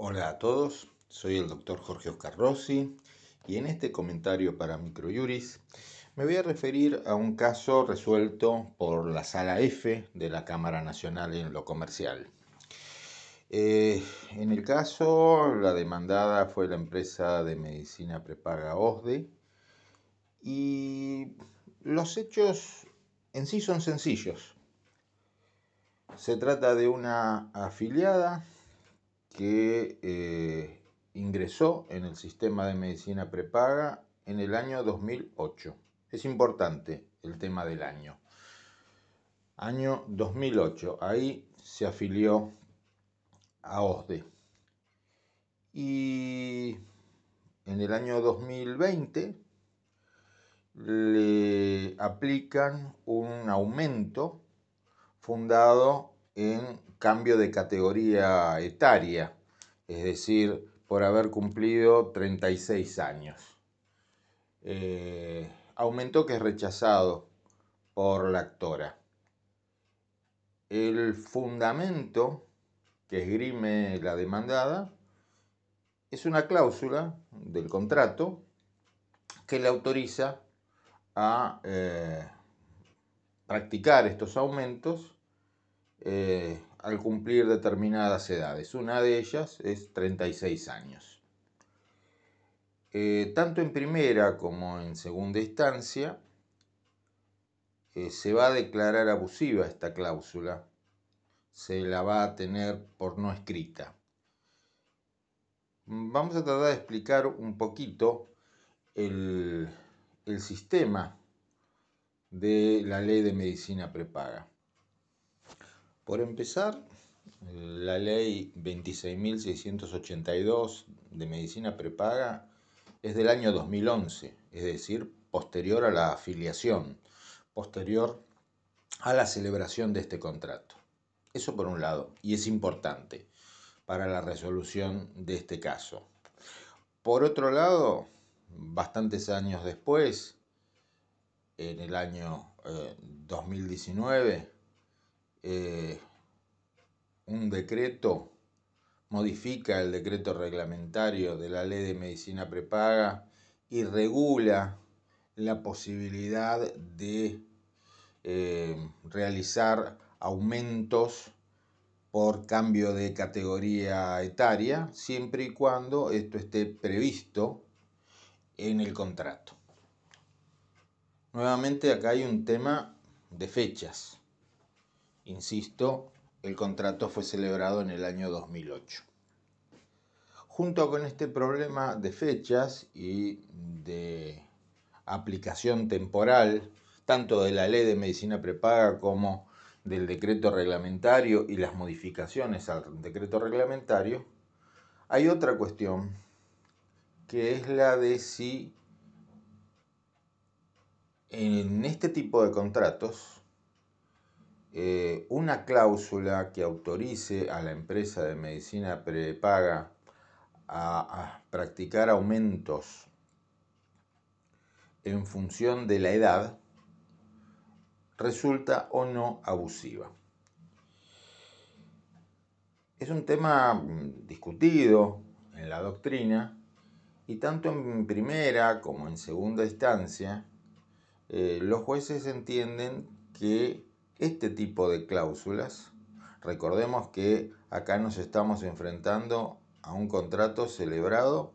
Hola a todos, soy el doctor Jorge Oscar Rossi y en este comentario para Microjuris me voy a referir a un caso resuelto por la Sala F de la Cámara Nacional en lo Comercial. Eh, en el caso, la demandada fue la empresa de medicina prepaga OSDE y los hechos en sí son sencillos. Se trata de una afiliada que eh, ingresó en el sistema de medicina prepaga en el año 2008. Es importante el tema del año. Año 2008, ahí se afilió a OSDE. Y en el año 2020 le aplican un aumento fundado en cambio de categoría etaria, es decir, por haber cumplido 36 años. Eh, aumento que es rechazado por la actora. El fundamento que esgrime la demandada es una cláusula del contrato que le autoriza a eh, practicar estos aumentos eh, al cumplir determinadas edades. Una de ellas es 36 años. Eh, tanto en primera como en segunda instancia eh, se va a declarar abusiva esta cláusula, se la va a tener por no escrita. Vamos a tratar de explicar un poquito el, el sistema de la ley de medicina prepaga. Por empezar, la ley 26.682 de medicina prepaga es del año 2011, es decir, posterior a la afiliación, posterior a la celebración de este contrato. Eso por un lado, y es importante para la resolución de este caso. Por otro lado, bastantes años después, en el año 2019, eh, un decreto modifica el decreto reglamentario de la ley de medicina prepaga y regula la posibilidad de eh, realizar aumentos por cambio de categoría etaria, siempre y cuando esto esté previsto en el contrato. Nuevamente acá hay un tema de fechas. Insisto, el contrato fue celebrado en el año 2008. Junto con este problema de fechas y de aplicación temporal, tanto de la ley de medicina prepaga como del decreto reglamentario y las modificaciones al decreto reglamentario, hay otra cuestión que es la de si en este tipo de contratos eh, una cláusula que autorice a la empresa de medicina prepaga a, practicar aumentos en función de la edad resulta o no abusiva. Es un tema mm, discutido en la doctrina y tanto en primera como en segunda instancia eh, los jueces entienden que este tipo de cláusulas, recordemos que acá nos estamos enfrentando a un contrato celebrado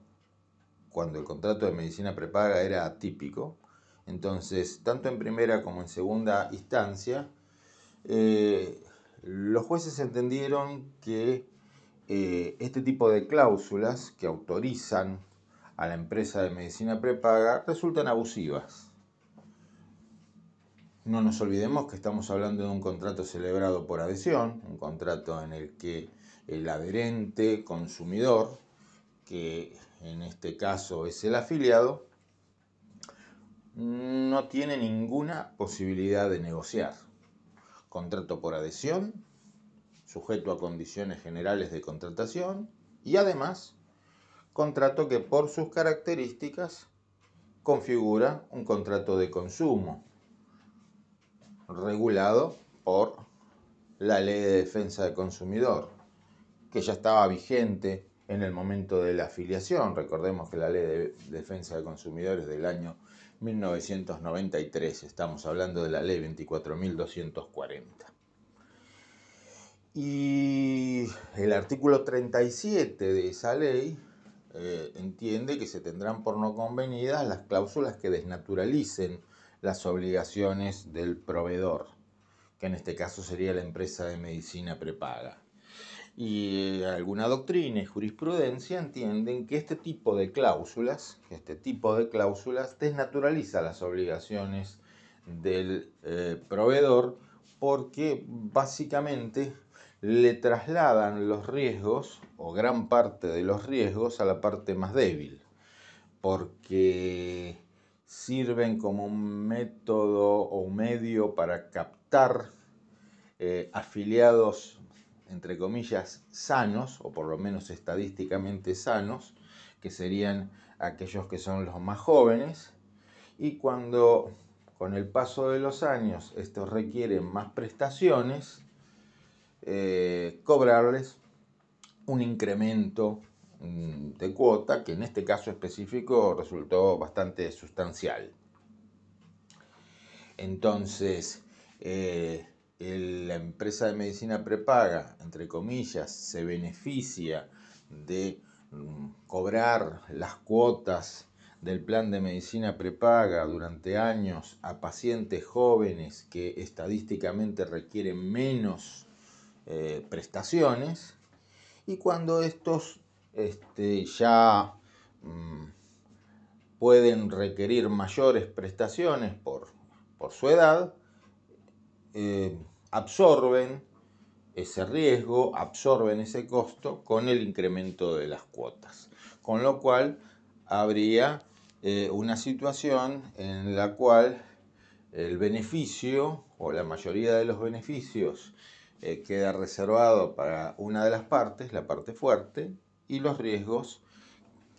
cuando el contrato de medicina prepaga era atípico. Entonces, tanto en primera como en segunda instancia, eh, los jueces entendieron que eh, este tipo de cláusulas que autorizan a la empresa de medicina prepaga resultan abusivas. No nos olvidemos que estamos hablando de un contrato celebrado por adhesión, un contrato en el que el adherente consumidor, que en este caso es el afiliado, no tiene ninguna posibilidad de negociar. Contrato por adhesión, sujeto a condiciones generales de contratación y además contrato que por sus características configura un contrato de consumo regulado por la ley de defensa del consumidor, que ya estaba vigente en el momento de la afiliación. Recordemos que la ley de defensa de consumidores del año 1993, estamos hablando de la ley 24.240. Y el artículo 37 de esa ley eh, entiende que se tendrán por no convenidas las cláusulas que desnaturalicen las obligaciones del proveedor, que en este caso sería la empresa de medicina prepaga. Y alguna doctrina y jurisprudencia entienden que este tipo de cláusulas, este tipo de cláusulas desnaturaliza las obligaciones del eh, proveedor porque básicamente le trasladan los riesgos, o gran parte de los riesgos, a la parte más débil, porque sirven como un método o medio para captar eh, afiliados, entre comillas, sanos, o por lo menos estadísticamente sanos, que serían aquellos que son los más jóvenes, y cuando con el paso de los años estos requieren más prestaciones, eh, cobrarles un incremento de cuota que en este caso específico resultó bastante sustancial. Entonces, eh, la empresa de medicina prepaga, entre comillas, se beneficia de mm, cobrar las cuotas del plan de medicina prepaga durante años a pacientes jóvenes que estadísticamente requieren menos eh, prestaciones y cuando estos este, ya mm, pueden requerir mayores prestaciones por, su edad, eh, absorben ese riesgo, absorben ese costo con el incremento de las cuotas. Con lo cual habría eh, una situación en la cual el beneficio o la mayoría de los beneficios eh, queda reservado para una de las partes, la parte fuerte, y los riesgos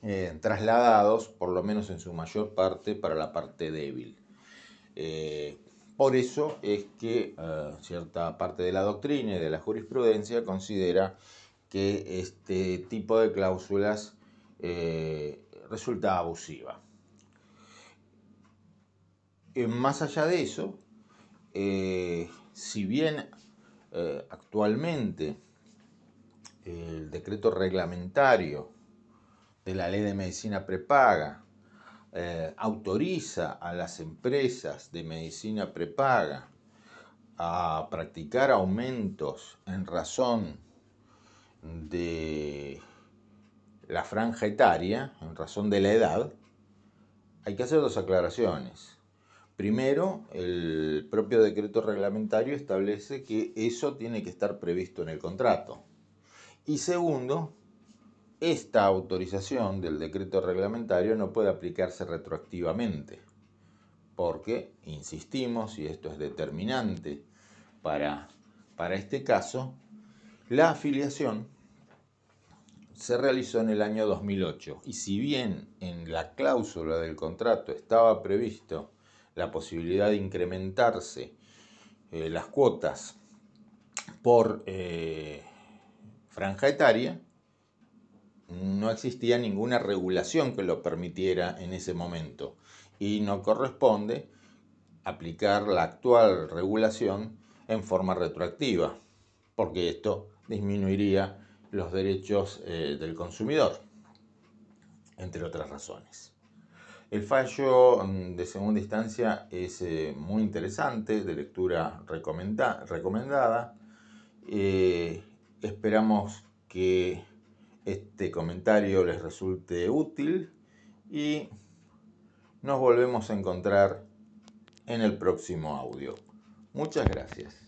eh, trasladados, por lo menos en su mayor parte, para la parte débil. Eh, por eso es que cierta parte de la doctrina y de la jurisprudencia considera que este tipo de cláusulas resulta abusiva. más allá de eso, si bien eh, actualmente el decreto reglamentario de la ley de medicina prepaga eh, autoriza a las empresas de medicina prepaga a practicar aumentos en razón de la franja etaria, en razón de la edad, hay que hacer dos aclaraciones. Primero, el propio decreto reglamentario establece que eso tiene que estar previsto en el contrato. Y segundo, esta autorización del decreto reglamentario no puede aplicarse retroactivamente, porque, insistimos, y esto es determinante para, para este caso, la afiliación se realizó en el año 2008 y si bien en la cláusula del contrato estaba previsto la posibilidad de incrementarse eh, las cuotas por eh, franja etaria, no existía ninguna regulación que lo permitiera en ese momento y no corresponde aplicar la actual regulación en forma retroactiva, porque esto disminuiría los derechos eh, del consumidor, entre otras razones. El fallo mm, de segunda instancia es eh, muy interesante, de lectura recomendada. Eh, esperamos que este comentario les resulte útil y nos volvemos a encontrar en el próximo audio. Muchas gracias.